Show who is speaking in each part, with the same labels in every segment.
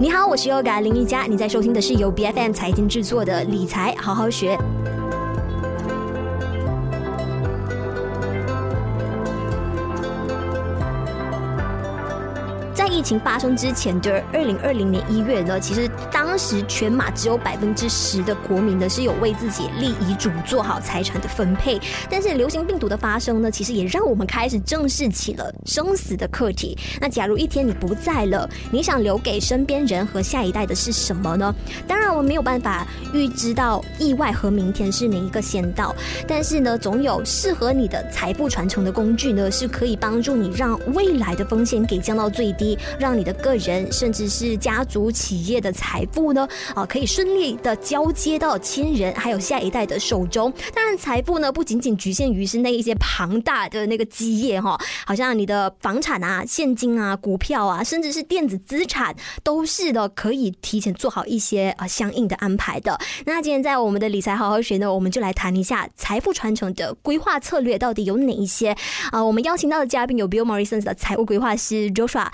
Speaker 1: 你好，我是 Yoga 林一佳，你在收听的是由 BFM 财经制作的理财好好学。疫情发生之前的二零二零年一月呢，其实当时全马只有百分之十的国民呢是有为自己立遗嘱、做好财产的分配。但是流行病毒的发生呢，其实也让我们开始正视起了生死的课题。那假如一天你不在了，你想留给身边人和下一代的是什么呢？当然，我们没有办法预知到意外和明天是哪一个先到，但是呢，总有适合你的财富传承的工具呢，是可以帮助你让未来的风险给降到最低。让你的个人甚至是家族企业的财富呢，啊，可以顺利的交接到亲人还有下一代的手中。当然，财富呢不仅仅局限于是那一些庞大的那个基业哈，好像你的房产啊、现金啊、股票啊，甚至是电子资产，都是的可以提前做好一些啊相应的安排的。那今天在我们的理财好好学呢，我们就来谈一下财富传承的规划策略到底有哪一些啊？我们邀请到的嘉宾有 Bill Morrison 的财务规划师 Joshua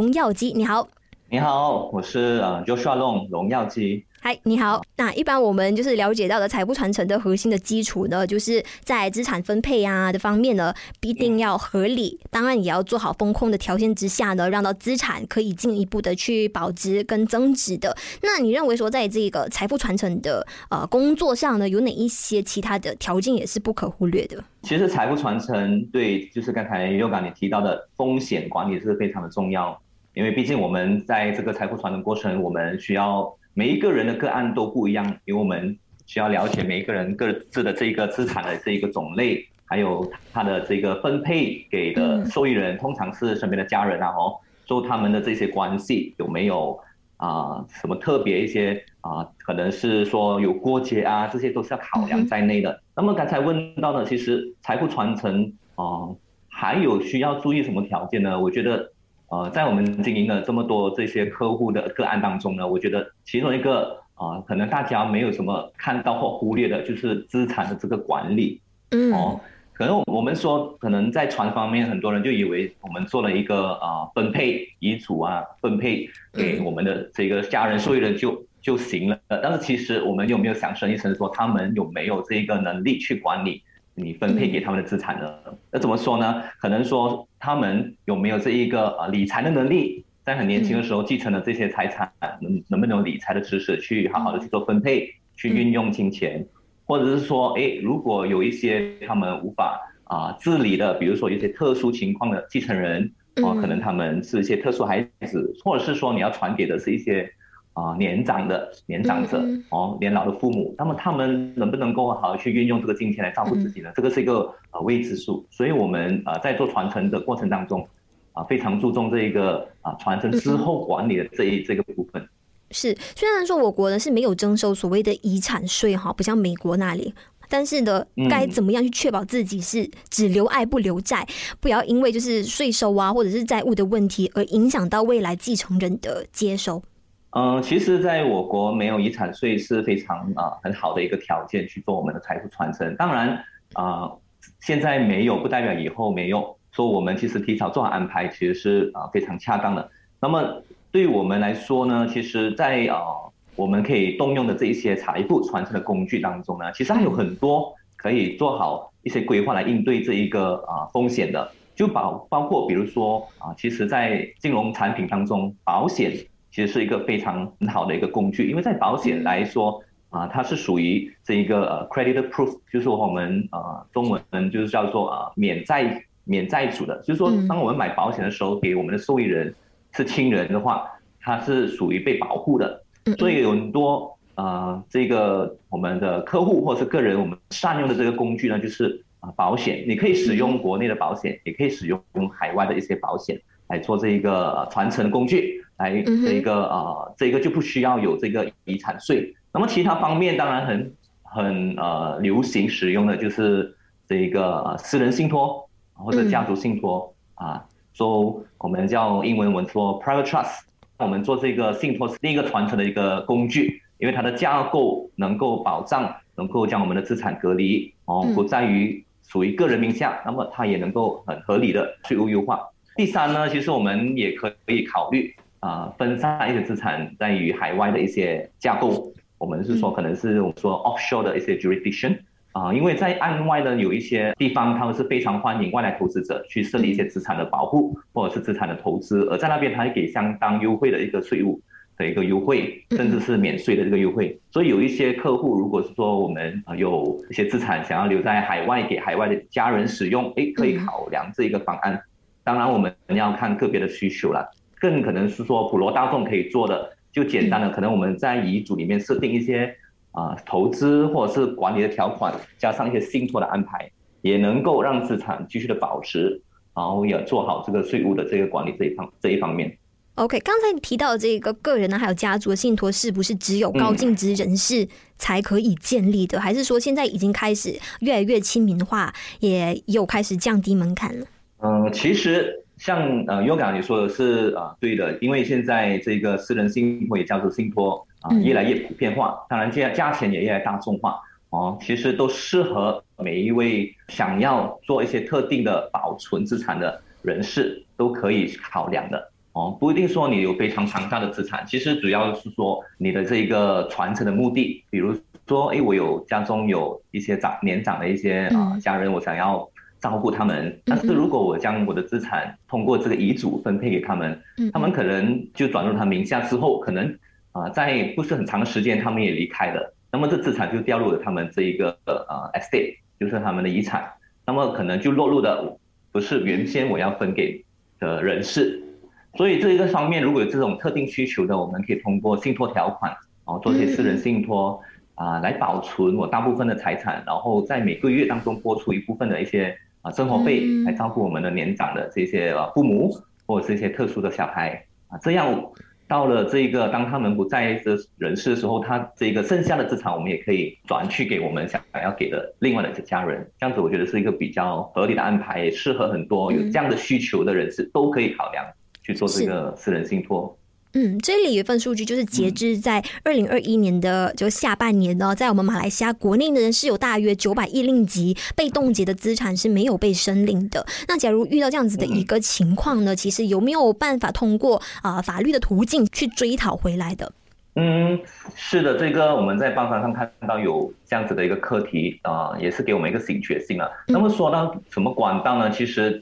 Speaker 1: 龙耀基，你好，
Speaker 2: 你好，我是呃 Joshua Long 荣耀基。
Speaker 1: 嗨，你好。那一般我们就是了解到的财富传承的核心的基础呢，就是在资产分配啊的方面呢，必定要合理，当然也要做好风控的条件之下呢，让到资产可以进一步的去保值跟增值的。那你认为说，在这个财富传承的呃工作上呢，有哪一些其他的条件也是不可忽略的？
Speaker 2: 其实财富传承对，就是刚才 Yoga 你提到的风险管理是非常的重要。因为毕竟我们在这个财富传承过程，我们需要每一个人的个案都不一样，因为我们需要了解每一个人各自的这个资产的这一个种类，还有他的这个分配给的受益人，通常是身边的家人啊，哦，说他们的这些关系有没有啊什么特别一些啊，可能是说有过节啊，这些都是要考量在内的。那么刚才问到的，其实财富传承啊，还有需要注意什么条件呢？我觉得。呃，在我们经营了这么多这些客户的个案当中呢，我觉得其中一个啊、呃，可能大家没有什么看到或忽略的，就是资产的这个管理。嗯。哦，可能我们说，可能在船方面，很多人就以为我们做了一个啊、呃、分配遗嘱啊，分配给我们的这个家人受益人就就行了。但是其实我们有没有想深一层，说他们有没有这个能力去管理？你分配给他们的资产呢？那怎么说呢？可能说他们有没有这一个呃理财的能力，在很年轻的时候继承了这些财产，能能不能有理财的知识，去好好的去做分配，去运用金钱，或者是说，哎，如果有一些他们无法啊自理的，比如说一些特殊情况的继承人，哦，可能他们是一些特殊孩子，或者是说你要传给的是一些。啊，年长的年长者哦，年老的父母，那么他们能不能够好好去运用这个金钱来照顾自己呢？这个是一个呃未知数，所以我们呃在做传承的过程当中，啊非常注重这一个啊传承之后管理的这一这个部分。
Speaker 1: 是，虽然说我国呢是没有征收所谓的遗产税哈，不像美国那里，但是呢，该怎么样去确保自己是只留爱不留债，不要因为就是税收啊或者是债务的问题而影响到未来继承人的接收。
Speaker 2: 嗯，其实，在我国没有遗产税是非常啊很好的一个条件去做我们的财富传承。当然啊，现在没有不代表以后没有。说我们其实提早做好安排，其实是啊非常恰当的。那么对于我们来说呢，其实，在啊我们可以动用的这一些财富传承的工具当中呢，其实还有很多可以做好一些规划来应对这一个啊风险的。就包包括比如说啊，其实，在金融产品当中，保险。其实是一个非常很好的一个工具，因为在保险来说啊，它是属于这一个呃 credit proof，就是说我们呃中文就是叫做呃免债免债主的，就是说当我们买保险的时候，给我们的受益人是亲人的话，它是属于被保护的。所以有很多呃这个我们的客户或者是个人，我们善用的这个工具呢，就是啊保险，你可以使用国内的保险，也可以使用海外的一些保险来做这一个传承的工具。来，这一个呃，这个就不需要有这个遗产税。那么其他方面当然很很呃流行使用的就是这一个私人信托或者家族信托啊，说我们叫英文文说 private trust。我们做这个信托是另一个传承的一个工具，因为它的架构能够保障，能够将我们的资产隔离哦，不在于属于个人名下，那么它也能够很合理的税务优化。第三呢，其实我们也可以考虑。啊、呃、分散一些资产在于海外的一些架构，我们是说可能是我们说 offshore 的一些 jurisdiction 啊、呃，因为在岸外呢有一些地方，他们是非常欢迎外来投资者去设立一些资产的保护或者是资产的投资，而在那边他会给相当优惠的一个税务的一个优惠，甚至是免税的这个优惠。所以有一些客户，如果是说我们有一些资产想要留在海外给海外的家人使用，诶，可以考量这一个方案。当然我们要看个别的需求了。更可能是说普罗大众可以做的，就简单的，可能我们在遗嘱里面设定一些啊投资或者是管理的条款，加上一些信托的安排，也能够让资产继续的保值，然后也做好这个税务的这个管理这一方这一方面。
Speaker 1: OK，刚才你提到的这个个人呢，还有家族的信托，是不是只有高净值人士才可以建立的？嗯、还是说现在已经开始越来越亲民化，也有开始降低门槛了？
Speaker 2: 嗯，其实。像呃，Yoga 你说的是啊，对的，因为现在这个私人信托也叫做信托啊，越来越普遍化，当然价价钱也越来越大众化哦，其实都适合每一位想要做一些特定的保存资产的人士都可以考量的哦，不一定说你有非常庞大的资产，其实主要是说你的这个传承的目的，比如说，哎，我有家中有一些长年长的一些啊家人，我想要。照顾他们，但是如果我将我的资产通过这个遗嘱分配给他们，他们可能就转入他名下之后，可能啊在不是很长的时间，他们也离开了，那么这资产就掉入了他们这一个呃 estate，就是他们的遗产，那么可能就落入的不是原先我要分给的人士，所以这一个方面如果有这种特定需求的，我们可以通过信托条款，然后做一些私人信托啊来保存我大部分的财产，然后在每个月当中拨出一部分的一些。啊，生活费来照顾我们的年长的这些呃父母，或者是一些特殊的小孩啊，这样到了这个当他们不在的人世的时候，他这个剩下的资产我们也可以转去给我们想要给的另外的家人，这样子我觉得是一个比较合理的安排，也适合很多有这样的需求的人士都可以考量去做这个私人信托。
Speaker 1: 嗯，这里有一份数据，就是截至在二零二一年的就下半年呢，在我们马来西亚国内的人是有大约九百亿令吉被冻结的资产是没有被申领的。那假如遇到这样子的一个情况呢，其实有没有办法通过啊、呃、法律的途径去追讨回来的？
Speaker 2: 嗯，是的，这个我们在报章上看到有这样子的一个课题啊、呃，也是给我们一个警觉性啊。那么说到什么管道呢？其实。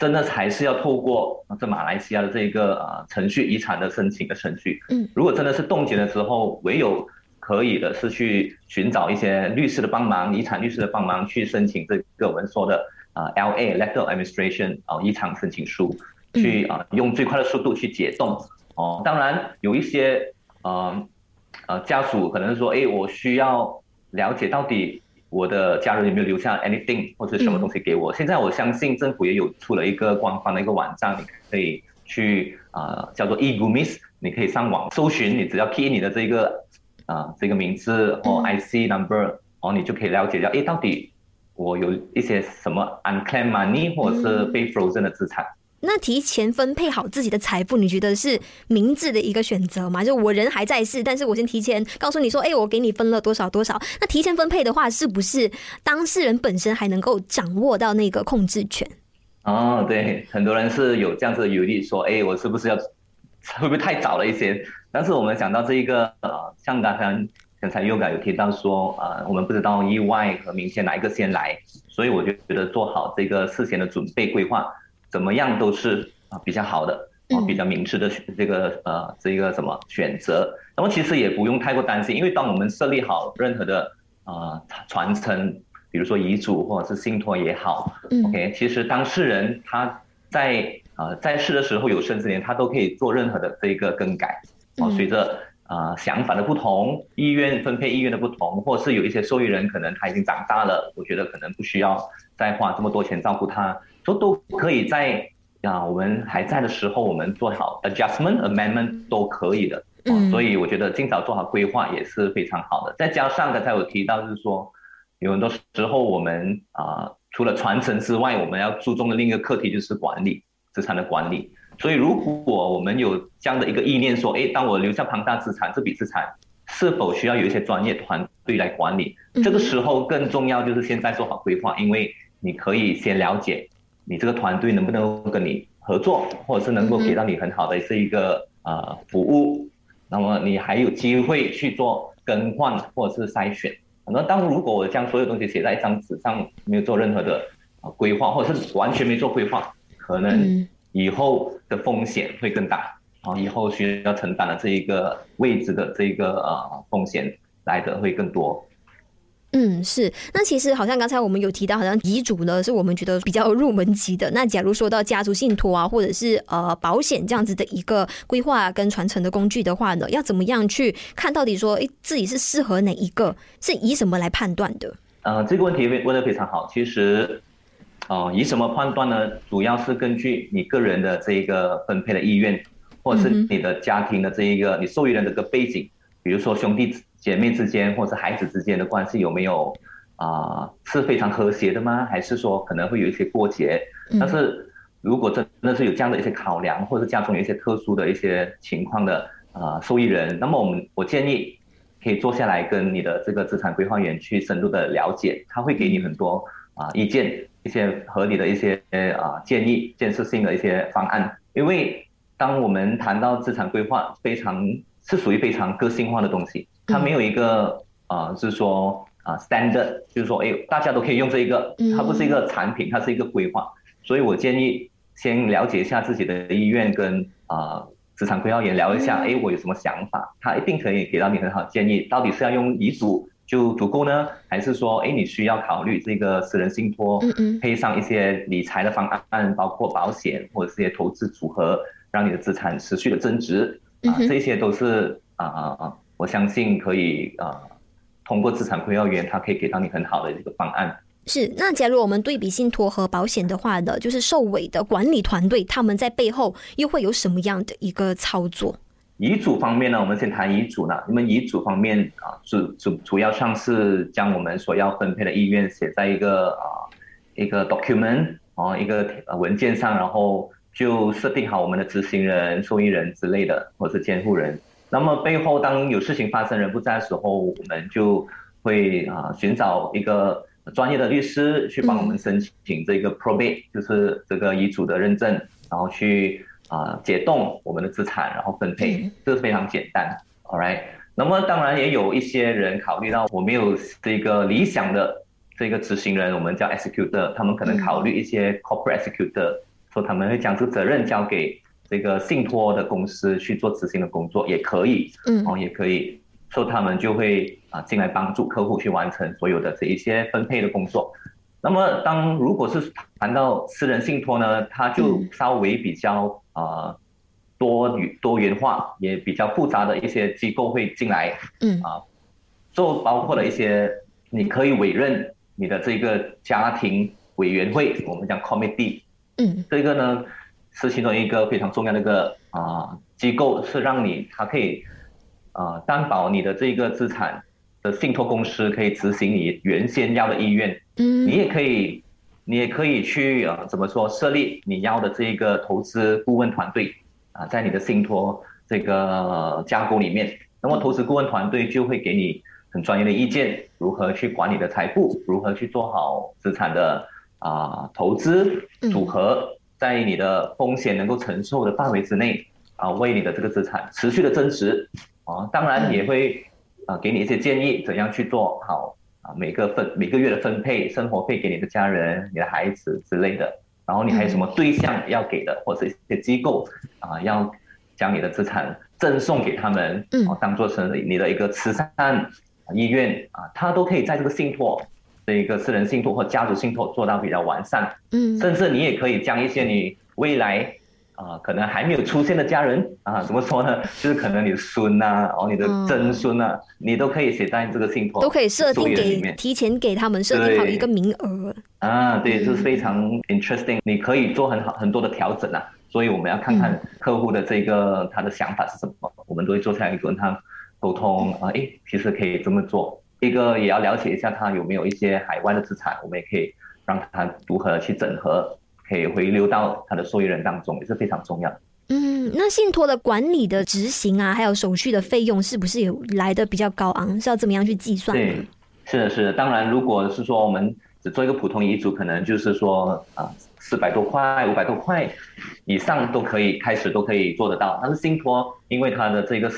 Speaker 2: 真的还是要透过这马来西亚的这个呃程序，遗产的申请的程序。嗯，如果真的是冻结了之后，唯有可以的是去寻找一些律师的帮忙，遗产律师的帮忙去申请这个我们说的啊 LA Letter of Administration 啊遗产申请书，去啊用最快的速度去解冻。哦，当然有一些呃呃家属可能说，哎，我需要了解到底。我的家人有没有留下 anything 或者什么东西给我？现在我相信政府也有出了一个官方的一个网站，你可以去啊、呃，叫做 eGUMIS，你可以上网搜寻，你只要 key 你的这个啊、呃、这个名字或 IC number，哦，你就可以了解到，诶，到底我有一些什么 unclaimed money 或者是被 frozen 的资产。
Speaker 1: 那提前分配好自己的财富，你觉得是明智的一个选择吗？就我人还在世，但是我先提前告诉你说，哎，我给你分了多少多少。那提前分配的话，是不是当事人本身还能够掌握到那个控制权？
Speaker 2: 哦，对，很多人是有这样子的犹豫，说，哎，我是不是要会不会太早了一些？但是我们讲到这一个，呃，像刚才刚才优改有提到说，呃，我们不知道意外和明天哪一个先来，所以我就觉得做好这个事先的准备规划。怎么样都是啊比较好的，啊比较明智的这个呃这个什么选择。那么其实也不用太过担心，因为当我们设立好任何的啊传承，比如说遗嘱或者是信托也好，OK，其实当事人他在啊在世的时候有生之年，他都可以做任何的这个更改。哦，随着啊想法的不同，意愿分配意愿的不同，或者是有一些受益人可能他已经长大了，我觉得可能不需要再花这么多钱照顾他。都都可以在啊，我们还在的时候，我们做好 adjustment amendment 都可以的。嗯，所以我觉得尽早做好规划也是非常好的。再加上刚才我提到，就是说有很多时候我们啊，除了传承之外，我们要注重的另一个课题就是管理资产的管理。所以如果我们有这样的一个意念，说，哎，当我留下庞大资产，这笔资产是否需要有一些专业团队来管理？这个时候更重要就是现在做好规划，因为你可以先了解。你这个团队能不能跟你合作，或者是能够给到你很好的这一个呃服务，那么你还有机会去做更换或者是筛选。那当如果我将所有东西写在一张纸上，没有做任何的规划，或者是完全没做规划，可能以后的风险会更大啊！以后需要承担的这一个位置的这一个呃风险来的会更多。
Speaker 1: 嗯，是。那其实好像刚才我们有提到，好像遗嘱呢是我们觉得比较入门级的。那假如说到家族信托啊，或者是呃保险这样子的一个规划跟传承的工具的话呢，要怎么样去看到底说，哎自己是适合哪一个？是以什么来判断的？
Speaker 2: 呃，这个问题问的非常好。其实，呃，以什么判断呢？主要是根据你个人的这一个分配的意愿，或者是你的家庭的这一个、嗯、你受益人的这个背景，比如说兄弟。姐妹之间或者孩子之间的关系有没有啊、呃、是非常和谐的吗？还是说可能会有一些过节？但是如果真的是有这样的一些考量，或者家中有一些特殊的一些情况的啊、呃、受益人，那么我们我建议可以坐下来跟你的这个资产规划员去深入的了解，他会给你很多啊、呃、意见，一些合理的一些啊、呃、建议，建设性的一些方案。因为当我们谈到资产规划，非常是属于非常个性化的东西。它没有一个啊、呃，是说啊，standard，就是说，哎，大家都可以用这一个，它不是一个产品，它是一个规划。所以我建议先了解一下自己的意愿，跟啊资产规划员聊一下，哎，我有什么想法，他一定可以给到你很好的建议。到底是要用遗嘱就足够呢，还是说，哎，你需要考虑这个私人信托，配上一些理财的方案，包括保险或者是一些投资组合，让你的资产持续的增值。啊，这些都是啊啊啊。我相信可以啊、呃，通过资产规划员，他可以给到你很好的一个方案。
Speaker 1: 是，那假如我们对比信托和保险的话呢，就是受委的管理团队，他们在背后又会有什么样的一个操作？
Speaker 2: 遗嘱方面呢，我们先谈遗嘱呢。那么遗嘱方面啊，主主主要上是将我们所要分配的意愿写在一个啊一个 document 啊一个文件上，然后就设定好我们的执行人、受益人之类的，或是监护人。那么背后，当有事情发生，人不在的时候，我们就会啊寻找一个专业的律师去帮我们申请这个 probate，就是这个遗嘱的认证，然后去啊解冻我们的资产，然后分配，这是非常简单。All right，那么当然也有一些人考虑到我没有这个理想的这个执行人，我们叫 executor，他们可能考虑一些 corporate executor，说他们会将这个责任交给。这个信托的公司去做执行的工作也可以，嗯，哦，也可以，说他们就会啊进来帮助客户去完成所有的这一些分配的工作。那么，当如果是谈到私人信托呢，它就稍微比较啊多元多元化，也比较复杂的一些机构会进来，嗯。啊，就包括了一些你可以委任你的这个家庭委员会，我们讲 committee，嗯，这个呢。是其中一个非常重要的一个啊、呃、机构，是让你它可以啊、呃、担保你的这个资产的信托公司可以执行你原先要的意愿。嗯，你也可以，你也可以去啊、呃、怎么说设立你要的这个投资顾问团队啊，在你的信托这个架构里面，那么投资顾问团队就会给你很专业的意见，如何去管理的财富，如何去做好资产的啊、呃、投资组合。在你的风险能够承受的范围之内，啊，为你的这个资产持续的增值，啊，当然也会啊给你一些建议，怎样去做好啊每个分每个月的分配，生活费给你的家人、你的孩子之类的。然后你还有什么对象要给的，或者一些机构啊要将你的资产赠送给他们，啊，当做成你的一个慈善意愿啊，他都可以在这个信托。这一个私人信托或家族信托做到比较完善，嗯，甚至你也可以将一些你未来啊、呃、可能还没有出现的家人啊，怎么说呢？就是可能你的孙呐、啊，哦，你的曾孙呐、啊，嗯、你都可以写在这个信托，
Speaker 1: 都可以设定给提前给他们设定好一个名额。
Speaker 2: 啊，对，这是非常 interesting，你可以做很好很多的调整啊，所以我们要看看客户的这个他的想法是什么，我们都会坐下来跟他沟通啊，诶，其实可以这么做。一个也要了解一下他有没有一些海外的资产，我们也可以让他如何去整合，可以回流到他的受益人当中，也是非常重要。
Speaker 1: 嗯，那信托的管理的执行啊，还有手续的费用，是不是也来的比较高昂？是要怎么样去计算？
Speaker 2: 对，是的，是的。当然，如果是说我们只做一个普通遗嘱，可能就是说啊，四百多块、五百多块以上都可以开始都可以做得到。但是信托因为它的这个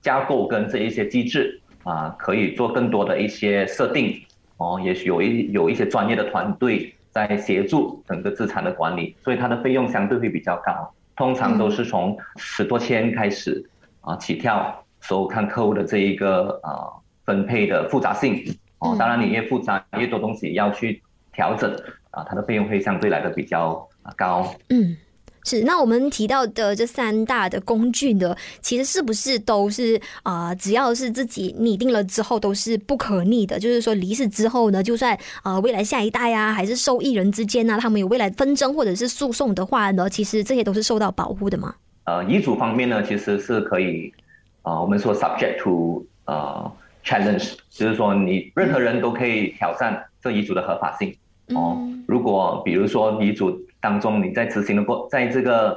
Speaker 2: 架构跟这一些机制啊，可以做更多的一些设定哦，也许有一有一些专业的团队在协助整个资产的管理，所以它的费用相对会比较高，通常都是从十多千开始啊起跳，所以看客户的这一个啊分配的复杂性哦，当然你越复杂越多东西要去调整啊，它的费用会相对来的比较高。
Speaker 1: 嗯。是，那我们提到的这三大的工具呢，其实是不是都是啊、呃？只要是自己拟定了之后，都是不可逆的。就是说离世之后呢，就算啊、呃、未来下一代啊，还是受益人之间呢、啊，他们有未来纷争或者是诉讼的话呢，其实这些都是受到保护的吗？
Speaker 2: 呃，遗嘱方面呢，其实是可以啊、呃，我们说 subject to 呃 challenge，就是说你任何人都可以挑战这遗嘱的合法性。哦，如果比如说遗嘱当中你在执行的过，在这个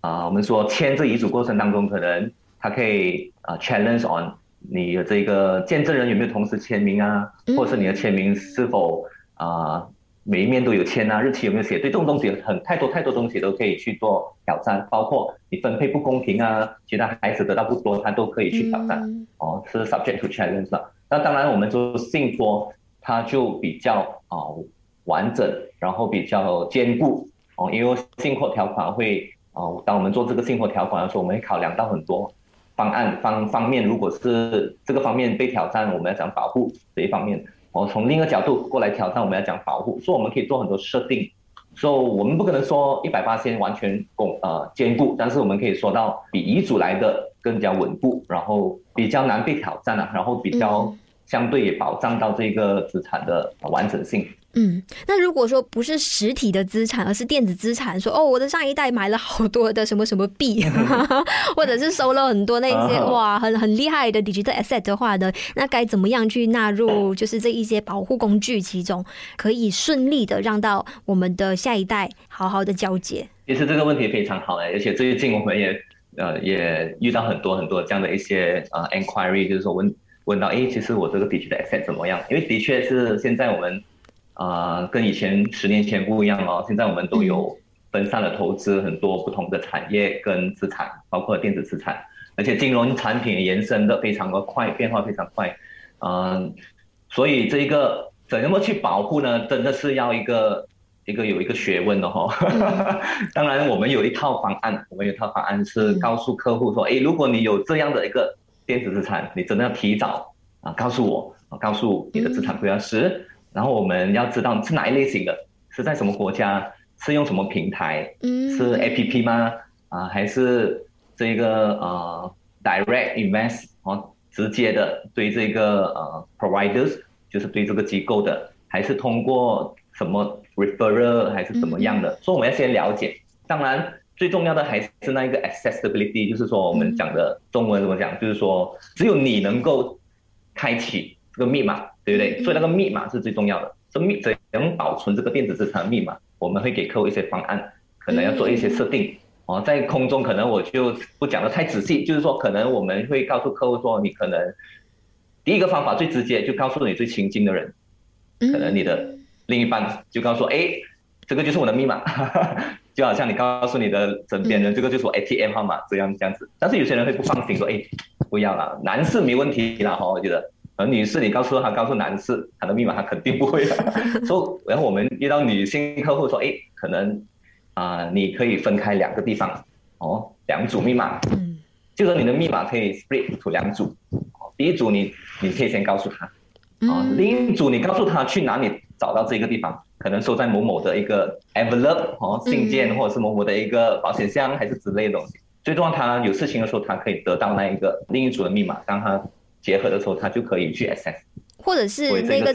Speaker 2: 啊、呃，我们说签字遗嘱过程当中，可能他可以啊、呃、challenge on 你的这个见证人有没有同时签名啊，或者是你的签名是否啊、呃、每一面都有签啊，日期有没有写对，这种东西很太多太多东西都可以去做挑战，包括你分配不公平啊，其他孩子得到不多，他都可以去挑战。哦，是 subject to challenge 的。那当然，我们说信托，它就比较啊。呃完整，然后比较坚固哦，因为信托条款会哦，当我们做这个信托条款的时候，我们会考量到很多方案方方面。如果是这个方面被挑战，我们要讲保护这一方面；哦，从另一个角度过来挑战，我们要讲保护。所以我们可以做很多设定。所以我们不可能说一百八先完全巩呃坚固，但是我们可以说到比遗嘱来的更加稳固，然后比较难被挑战啊，然后比较相对也保障到这个资产的完整性。
Speaker 1: 嗯，那如果说不是实体的资产，而是电子资产，说哦，我的上一代买了好多的什么什么币，或者是收了很多那些哇，很很厉害的 digital asset 的话呢，那该怎么样去纳入就是这一些保护工具其中，可以顺利的让到我们的下一代好好的交接？
Speaker 2: 其实这个问题非常好哎，而且最近我们也呃也遇到很多很多这样的一些呃 inquiry，就是说问问到哎，其实我这个 digital asset 怎么样？因为的确是现在我们。啊、呃，跟以前十年前不一样哦。现在我们都有分散的投资，很多不同的产业跟资产，包括电子资产，而且金融产品延伸的非常的快，变化非常快。嗯、呃，所以这一个怎么去保护呢？真的是要一个一个有一个学问的哈、哦。当然，我们有一套方案，我们有一套方案是告诉客户说，哎，如果你有这样的一个电子资产，你真的要提早啊告诉我，告诉你的资产规划师。然后我们要知道是哪一类型的，是在什么国家，是用什么平台，是 APP 吗？啊，还是这个呃 Direct Invest 哦，直接的对这个呃 Providers，就是对这个机构的，还是通过什么 Referral 还是怎么样的？嗯、所以我们要先了解。当然，最重要的还是那一个 Accessibility，就是说我们讲的中文怎么讲？就是说只有你能够开启这个密码。对不对？所以那个密码是最重要的。这密怎样保存这个电子资产的密码？我们会给客户一些方案，可能要做一些设定。哦，在空中可能我就不讲的太仔细，就是说可能我们会告诉客户说，你可能第一个方法最直接，就告诉你最亲近的人，可能你的另一半就告诉说，哎，这个就是我的密码，就好像你告诉你的枕边人，这个就是我 ATM 号码这样这样子。但是有些人会不放心，说，哎，不要了，男士没问题啦，哈，我觉得。而女士，你告诉他，告诉男士，他的密码他肯定不会的。所以，然后我们遇到女性客户说，哎，可能啊、呃，你可以分开两个地方，哦，两组密码，嗯，就说你的密码可以 split to 两组，第一组你你可以先告诉他，啊，另一组你告诉他去哪里找到这个地方，可能收在某某的一个 envelope 哦，信件或者是某某的一个保险箱还是之类的东西。最重要，他有事情的时候，他可以得到那一个另一组的密码，让他。结合的时候，他就可以去 access，
Speaker 1: 或者是那个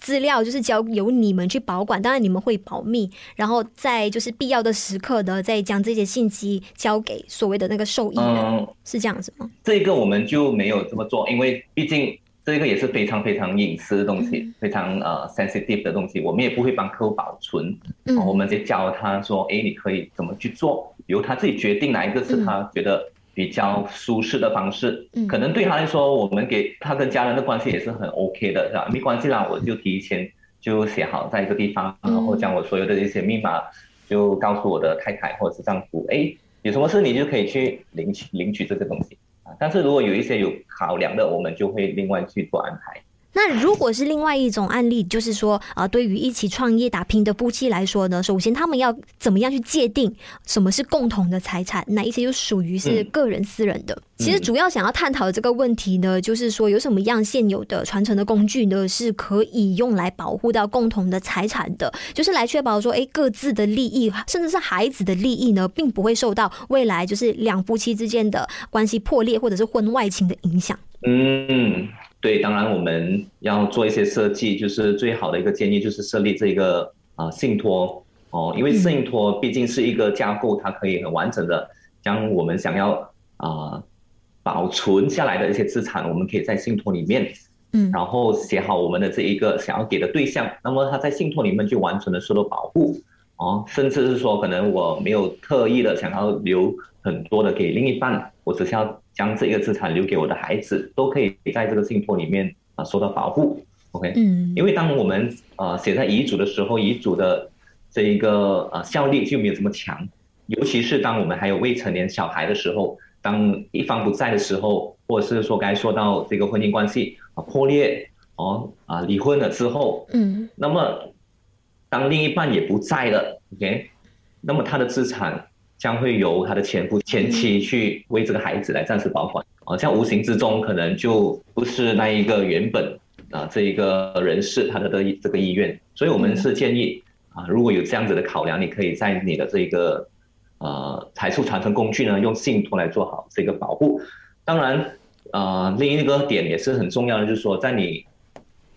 Speaker 1: 资料就是交由你们去保管，当然你们会保密，然后在就是必要的时刻的，再将这些信息交给所谓的那个受益人，嗯、是这样子吗？
Speaker 2: 这个我们就没有这么做，因为毕竟这个也是非常非常隐私的东西，嗯、非常呃 sensitive 的东西，我们也不会帮客户保存，嗯、我们就教他说，哎，你可以怎么去做，由他自己决定哪一个是他觉得。比较舒适的方式，可能对他来说，我们给他跟家人的关系也是很 OK 的，是吧？没关系啦，我就提前就写好在一个地方，然后将我所有的一些密码就告诉我的太太或者是丈夫，哎，有什么事你就可以去领取领取这个东西啊。但是如果有一些有考量的，我们就会另外去做安排。
Speaker 1: 那如果是另外一种案例，就是说啊、呃，对于一起创业打拼的夫妻来说呢，首先他们要怎么样去界定什么是共同的财产，哪一些就属于是个人私人的？嗯、其实主要想要探讨的这个问题呢，就是说有什么样现有的传承的工具呢，是可以用来保护到共同的财产的，就是来确保说，哎，各自的利益，甚至是孩子的利益呢，并不会受到未来就是两夫妻之间的关系破裂或者是婚外情的影响。
Speaker 2: 嗯。对，当然我们要做一些设计，就是最好的一个建议就是设立这个啊信托。哦，因为信托毕竟是一个架构，它可以很完整的将我们想要啊保存下来的一些资产，我们可以在信托里面，嗯，然后写好我们的这一个想要给的对象，那么他在信托里面就完全的受到保护。哦，甚至是说可能我没有特意的想要留很多的给另一半，我只需要。将这个资产留给我的孩子，都可以在这个信托里面啊受到保护。OK，嗯，因为当我们啊写在遗嘱的时候，遗嘱的这一个啊效力就没有这么强，尤其是当我们还有未成年小孩的时候，当一方不在的时候，或者是说该说到这个婚姻关系啊破裂哦啊离婚了之后，嗯，那么当另一半也不在了，OK，那么他的资产。将会由他的前夫、前妻去为这个孩子来暂时保管，啊，像无形之中可能就不是那一个原本啊这一个人士他的的这个意愿，所以我们是建议啊，如果有这样子的考量，你可以在你的这个呃财富传承工具呢，用信托来做好这个保护。当然，啊，另一个点也是很重要的，就是说在你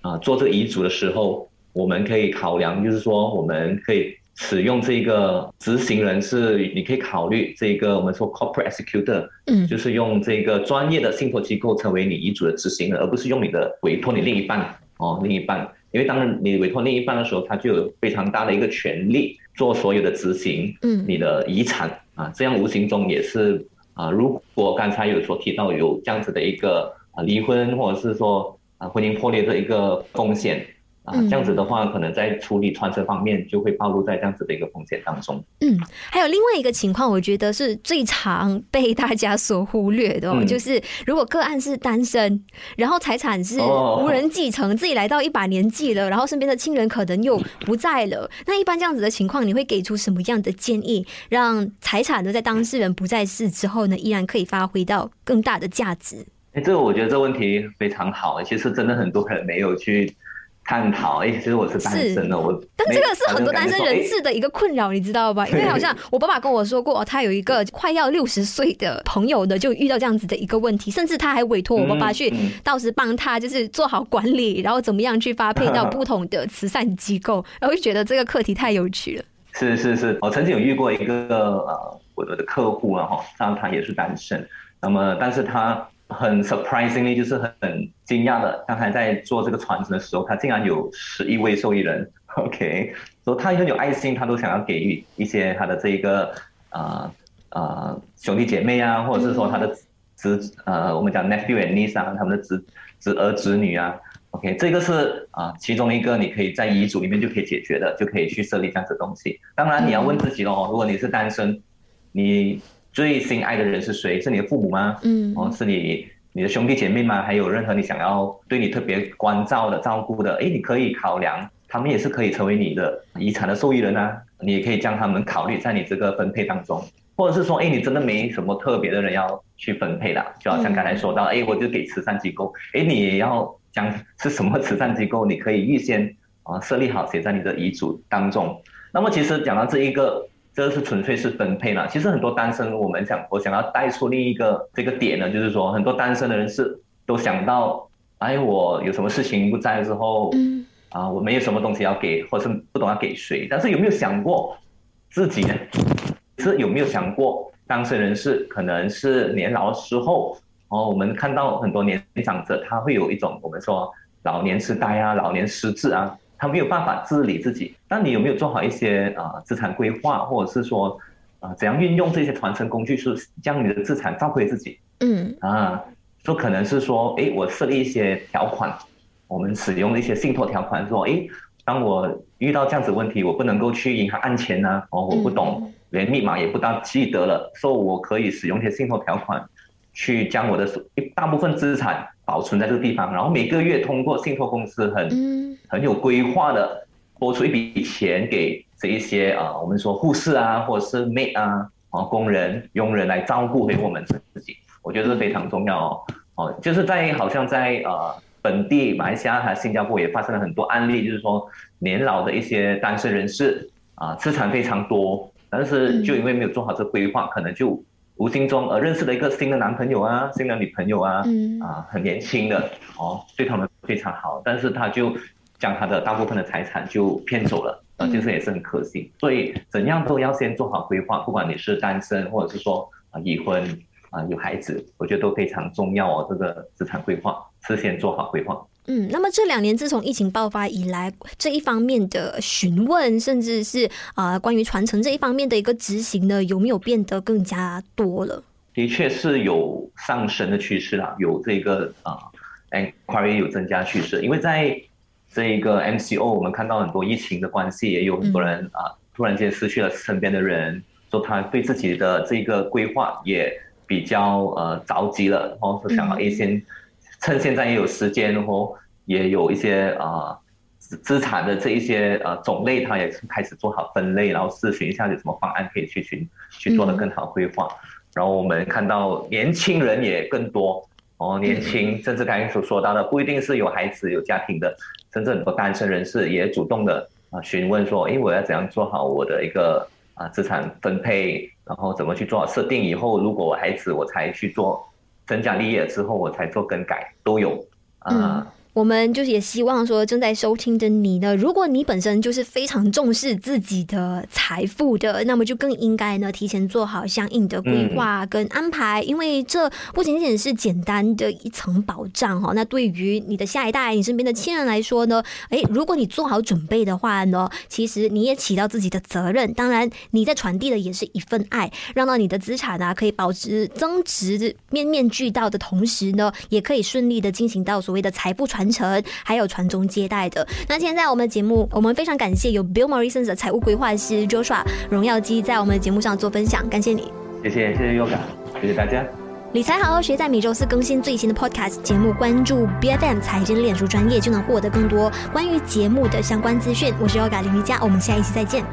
Speaker 2: 啊做这个遗嘱的时候，我们可以考量，就是说我们可以。使用这个执行人是，你可以考虑这个我们说 corporate executor，嗯，就是用这个专业的信托机构成为你遗嘱的执行人，而不是用你的委托你另一半哦，另一半，因为当你委托另一半的时候，他就有非常大的一个权利做所有的执行，嗯，你的遗产啊，这样无形中也是啊，如果刚才有所提到有这样子的一个啊离婚或者是说啊婚姻破裂的一个风险。啊，这样子的话，可能在处理穿车方面就会暴露在这样子的一个风险当中。
Speaker 1: 嗯，还有另外一个情况，我觉得是最常被大家所忽略的，哦，就是如果个案是单身，然后财产是无人继承，自己来到一把年纪了，然后身边的亲人可能又不在了，那一般这样子的情况，你会给出什么样的建议，让财产呢在当事人不在世之后呢，依然可以发挥到更大的价值？
Speaker 2: 哎，这个我觉得这个问题非常好，其实真的很多人没有去。探讨哎，其实我是单身的，我
Speaker 1: 但这个是很多单身人士的一个困扰，你知道吧？因为好像我爸爸跟我说过，他有一个快要六十岁的朋友的，就遇到这样子的一个问题，甚至他还委托我爸爸去到时帮他，就是做好管理，然后怎么样去发配到不同的慈善机构，然后就觉得这个课题太有趣了。
Speaker 2: 是是是，我曾经有遇过一个呃，我的客户啊，哈，他他也是单身，那么但是他。很 surprisingly，就是很惊讶的，刚才在做这个传承的时候，他竟然有十一位受益人。OK，所以他很有爱心，他都想要给予一些他的这个呃呃兄弟姐妹啊，或者是说他的侄呃我们讲 nephew and niece 啊，他们的侄侄儿侄女啊。OK，这个是啊、其中一个你可以在遗嘱里面就可以解决的，就可以去设立这样子的东西。当然你要问自己哦，如果你是单身，你。最心爱的人是谁？是你的父母吗？嗯，哦，是你你的兄弟姐妹吗？还有任何你想要对你特别关照的、照顾的，诶，你可以考量，他们也是可以成为你的遗产的受益人啊。你也可以将他们考虑在你这个分配当中，或者是说，诶，你真的没什么特别的人要去分配的，就好像刚才说到，诶，我就给慈善机构，诶，你也要将是什么慈善机构，你可以预先啊设立好，写在你的遗嘱当中。那么其实讲到这一个。这是纯粹是分配了。其实很多单身，我们想，我想要带出另一个这个点呢，就是说很多单身的人是都想到，哎，我有什么事情不在之后，嗯，啊，我没有什么东西要给，或是不懂要给谁。但是有没有想过自己呢？是有没有想过，单身人士可能是年老的时候，哦，我们看到很多年长者，他会有一种我们说老年痴呆啊，老年失智啊。他没有办法治理自己，那你有没有做好一些啊、呃、资产规划，或者是说啊、呃、怎样运用这些传承工具，是将你的资产照顾自己？嗯啊，说可能是说，哎，我设立一些条款，我们使用一些信托条款，说，哎，当我遇到这样子问题，我不能够去银行按钱呢、啊，哦，我不懂，连密码也不大记得了，所以我可以使用一些信托条款，去将我的一大部分资产保存在这个地方，然后每个月通过信托公司很很有规划的拨出一笔钱给这一些啊，我们说护士啊，或者是 maid 啊，啊工人、佣人来照顾给我们自己，我觉得是非常重要哦。哦，就是在好像在呃。本地马来西亚和新加坡也发生了很多案例，就是说年老的一些单身人士啊，资产非常多，但是就因为没有做好这规划，可能就无形中呃认识了一个新的男朋友啊，新的女朋友啊，嗯啊很年轻的哦，对他们非常好，但是他就将他的大部分的财产就骗走了，啊，就是也是很可惜。所以怎样都要先做好规划，不管你是单身或者是说啊已婚啊有孩子，我觉得都非常重要哦，这个资产规划。是先做好规划。
Speaker 1: 嗯，那么这两年自从疫情爆发以来，这一方面的询问，甚至是啊、呃、关于传承这一方面的一个执行呢，有没有变得更加多了？
Speaker 2: 的确是有上升的趋势啦，有这个啊 enquiry 有增加趋势，因为在这一个 MCO，我们看到很多疫情的关系，也有很多人啊突然间失去了身边的人，说他对自己的这个规划也比较呃着急了，然后是想要先。趁现在也有时间，然后也有一些啊资产的这一些呃种类，它也是开始做好分类，然后咨询一下有什么方案可以去寻去做的更好规划。然后我们看到年轻人也更多哦，年轻甚至刚才所说到的，不一定是有孩子有家庭的，甚至很多单身人士也主动的啊询问说，哎，我要怎样做好我的一个啊资产分配，然后怎么去做好设定，以后如果我孩子我才去做。成家立业之后，我才做更改，都有啊。呃
Speaker 1: 嗯我们就是也希望说，正在收听的你呢，如果你本身就是非常重视自己的财富的，那么就更应该呢提前做好相应的规划跟安排，因为这不仅仅是简单的一层保障哈。那对于你的下一代、你身边的亲人来说呢，诶，如果你做好准备的话呢，其实你也起到自己的责任。当然，你在传递的也是一份爱，让到你的资产啊可以保持增值、面面俱到的同时呢，也可以顺利的进行到所谓的财富传。承还有传宗接代的。那现在我们的节目，我们非常感谢有 Bill Morrison 的财务规划师 Joshua 荣耀基在我们的节目上做分享，感谢你。
Speaker 2: 谢谢谢谢 Yoga，谢谢大家。
Speaker 1: 理财好好学，在每周四更新最新的 Podcast 节目，关注 BFM 财经脸书专业就能获得更多关于节目的相关资讯。我是 Yoga 林瑜伽，我们下一期再见。